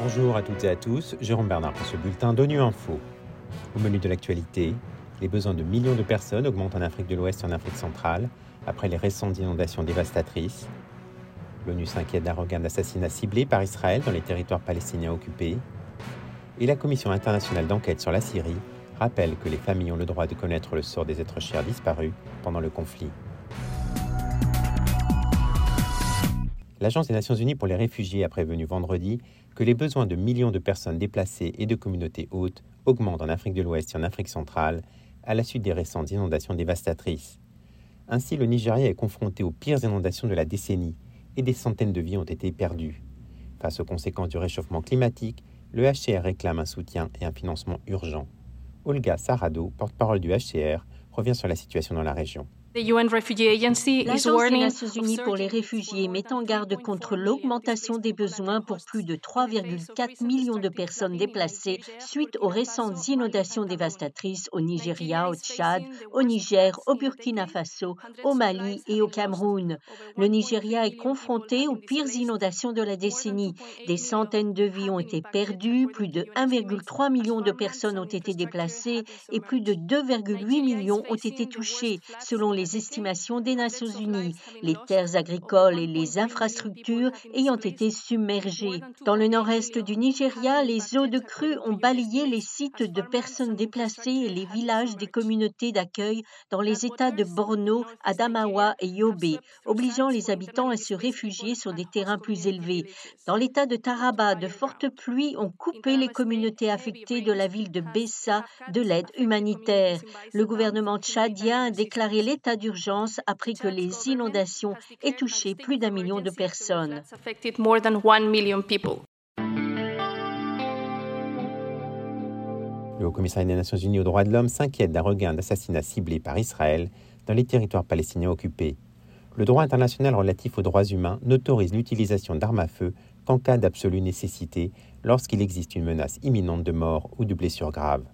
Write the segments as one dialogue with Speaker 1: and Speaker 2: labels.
Speaker 1: Bonjour à toutes et à tous, Jérôme Bernard pour ce bulletin d'ONU Info. Au menu de l'actualité, les besoins de millions de personnes augmentent en Afrique de l'Ouest et en Afrique centrale après les récentes inondations dévastatrices. L'ONU s'inquiète d'un regain d'assassinats ciblés par Israël dans les territoires palestiniens occupés. Et la Commission internationale d'enquête sur la Syrie rappelle que les familles ont le droit de connaître le sort des êtres chers disparus pendant le conflit. L'Agence des Nations Unies pour les réfugiés a prévenu vendredi que les besoins de millions de personnes déplacées et de communautés hautes augmentent en Afrique de l'Ouest et en Afrique centrale à la suite des récentes inondations dévastatrices. Ainsi, le Nigeria est confronté aux pires inondations de la décennie et des centaines de vies ont été perdues. Face aux conséquences du réchauffement climatique, le HCR réclame un soutien et un financement urgent. Olga Sarado, porte-parole du HCR, revient sur la situation dans la région.
Speaker 2: L'Agence des Nations Unies pour les réfugiés met en garde contre l'augmentation des besoins pour plus de 3,4 millions de personnes déplacées suite aux récentes inondations dévastatrices au Nigeria, au Tchad, au Niger, au Burkina Faso, au Mali et au Cameroun. Le Nigeria est confronté aux pires inondations de la décennie. Des centaines de vies ont été perdues, plus de 1,3 million de personnes ont été déplacées et plus de 2,8 millions ont été touchées, selon les estimations des Nations Unies, les terres agricoles et les infrastructures ayant été submergées. Dans le nord-est du Nigeria, les eaux de crue ont balayé les sites de personnes déplacées et les villages des communautés d'accueil dans les États de Borno, Adamawa et Yobe, obligeant les habitants à se réfugier sur des terrains plus élevés. Dans l'État de Taraba, de fortes pluies ont coupé les communautés affectées de la ville de Bessa de l'aide humanitaire. Le gouvernement tchadien a déclaré l'état d'urgence après que les inondations aient touché plus d'un million de personnes.
Speaker 1: Le Haut-Commissariat des Nations Unies aux droits de l'homme s'inquiète d'un regain d'assassinats ciblés par Israël dans les territoires palestiniens occupés. Le droit international relatif aux droits humains n'autorise l'utilisation d'armes à feu qu'en cas d'absolue nécessité lorsqu'il existe une menace imminente de mort ou de blessure grave.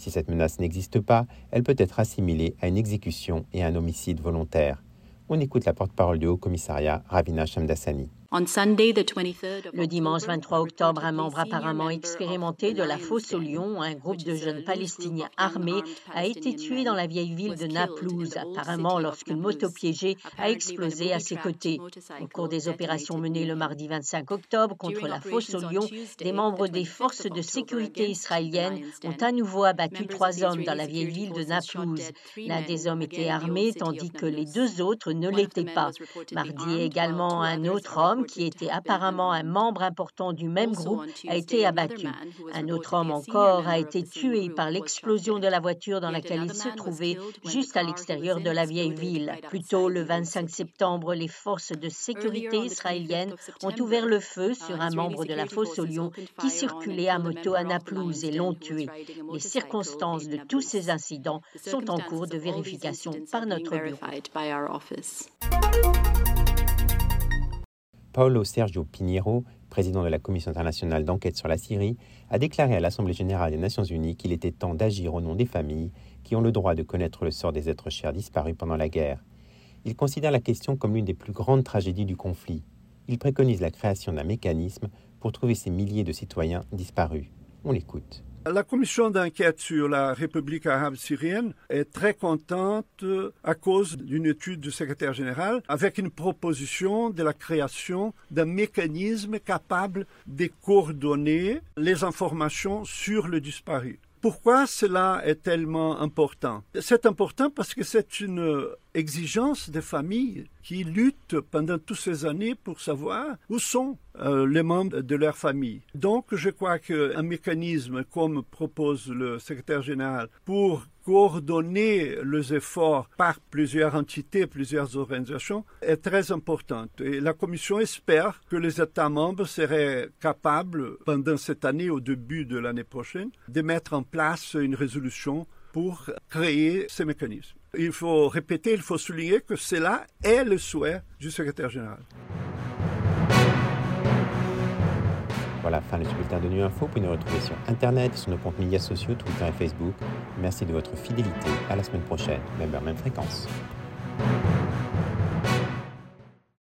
Speaker 1: Si cette menace n'existe pas, elle peut être assimilée à une exécution et à un homicide volontaire. On écoute la porte-parole du Haut Commissariat, Ravina Shamdasani.
Speaker 2: Le dimanche 23 octobre, un membre apparemment expérimenté de la fosse au lion, un groupe de jeunes palestiniens armés, a été tué dans la vieille ville de Naplouse, apparemment lorsqu'une moto piégée a explosé à ses côtés. Au cours des opérations menées le mardi 25 octobre contre la fosse au lion, des membres des forces de sécurité israéliennes ont à nouveau abattu trois hommes dans la vieille ville de Naplouse. L'un des hommes était armé tandis que les deux autres ne l'étaient pas. Mardi également, un autre homme qui était apparemment un membre important du même groupe, a été abattu. Un autre homme encore a été tué par l'explosion de la voiture dans laquelle il se trouvait juste à l'extérieur de la vieille ville. Plus tôt, le 25 septembre, les forces de sécurité israéliennes ont ouvert le feu sur un membre de la fosse au lion qui circulait à moto à Naplouse et l'ont tué. Les circonstances de tous ces incidents sont en cours de vérification par notre bureau.
Speaker 1: Paulo Sergio Pinheiro, président de la Commission internationale d'enquête sur la Syrie, a déclaré à l'Assemblée générale des Nations unies qu'il était temps d'agir au nom des familles qui ont le droit de connaître le sort des êtres chers disparus pendant la guerre. Il considère la question comme l'une des plus grandes tragédies du conflit. Il préconise la création d'un mécanisme pour trouver ces milliers de citoyens disparus. On l'écoute.
Speaker 3: La commission d'enquête sur la République arabe syrienne est très contente à cause d'une étude du secrétaire général avec une proposition de la création d'un mécanisme capable de coordonner les informations sur le disparu. Pourquoi cela est tellement important? C'est important parce que c'est une exigence des familles qui luttent pendant toutes ces années pour savoir où sont euh, les membres de leur famille. Donc, je crois qu'un mécanisme comme propose le secrétaire général pour coordonner les efforts par plusieurs entités, plusieurs organisations est très important. Et la Commission espère que les États membres seraient capables, pendant cette année, au début de l'année prochaine, de mettre en place une résolution pour créer ces mécanismes. Il faut répéter, il faut souligner que cela est le souhait du secrétaire général.
Speaker 1: Voilà, fin de ce bulletin de Nu Info. Vous pouvez nous retrouver sur Internet, sur nos comptes médias sociaux, Twitter et Facebook. Merci de votre fidélité. À la semaine prochaine, même heure, même fréquence.